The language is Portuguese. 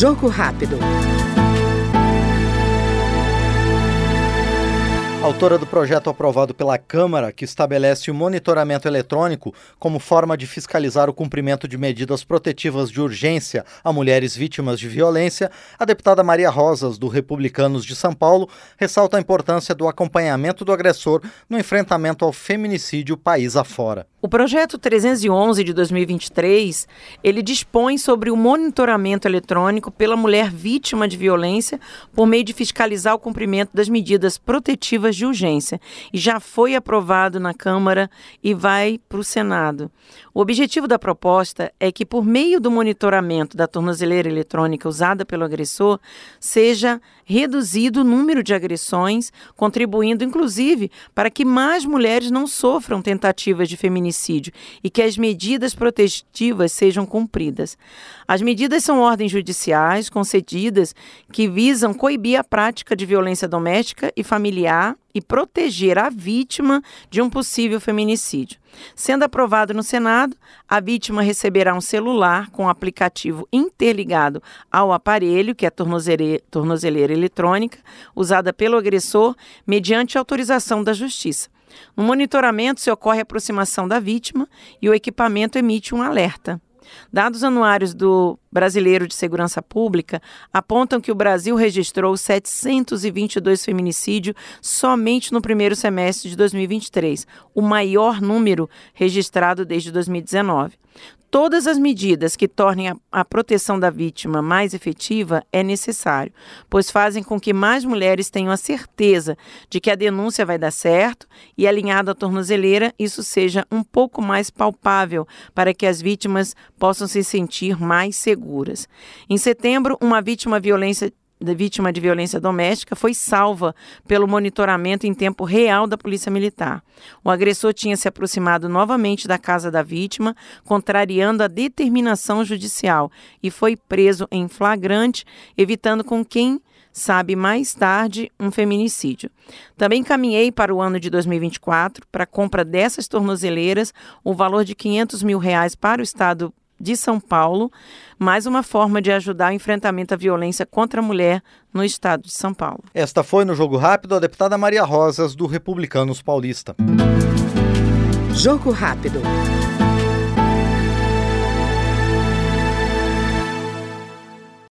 Jogo rápido. Autora do projeto aprovado pela Câmara, que estabelece o monitoramento eletrônico como forma de fiscalizar o cumprimento de medidas protetivas de urgência a mulheres vítimas de violência, a deputada Maria Rosas, do Republicanos de São Paulo, ressalta a importância do acompanhamento do agressor no enfrentamento ao feminicídio país afora. O projeto 311 de 2023, ele dispõe sobre o monitoramento eletrônico pela mulher vítima de violência por meio de fiscalizar o cumprimento das medidas protetivas de urgência e já foi aprovado na Câmara e vai para o Senado. O objetivo da proposta é que por meio do monitoramento da tornozeleira eletrônica usada pelo agressor, seja reduzido o número de agressões, contribuindo inclusive para que mais mulheres não sofram tentativas de feminicídio e que as medidas protetivas sejam cumpridas. As medidas são ordens judiciais concedidas que visam coibir a prática de violência doméstica e familiar e proteger a vítima de um possível feminicídio. Sendo aprovado no Senado, a vítima receberá um celular com aplicativo interligado ao aparelho, que é a tornozeleira, eletrônica, usada pelo agressor mediante autorização da Justiça. No monitoramento se ocorre aproximação da vítima e o equipamento emite um alerta. Dados anuários do Brasileiro de Segurança Pública apontam que o Brasil registrou 722 feminicídios somente no primeiro semestre de 2023, o maior número registrado desde 2019 todas as medidas que tornem a, a, proteção da vítima mais efetiva é necessário, pois fazem com que mais mulheres tenham a certeza de que a denúncia vai dar certo e, alinhado à tornozeleira, isso seja um pouco mais palpável para que as vítimas possam se sentir mais seguras. Em setembro, uma vítima violência vítima de violência doméstica foi salva pelo monitoramento em tempo real da Polícia Militar. O agressor tinha se aproximado novamente da casa da vítima, contrariando a determinação judicial, e foi preso em flagrante, evitando com quem sabe mais tarde um feminicídio. Também caminhei para o ano de 2024 para a compra dessas tornozeleiras, o valor de 500 mil reais para o Estado de São Paulo, mais uma forma de ajudar o enfrentamento à violência contra a mulher no estado de São Paulo. Esta foi no Jogo Rápido a deputada Maria Rosas, do Republicanos Paulista. Jogo Rápido.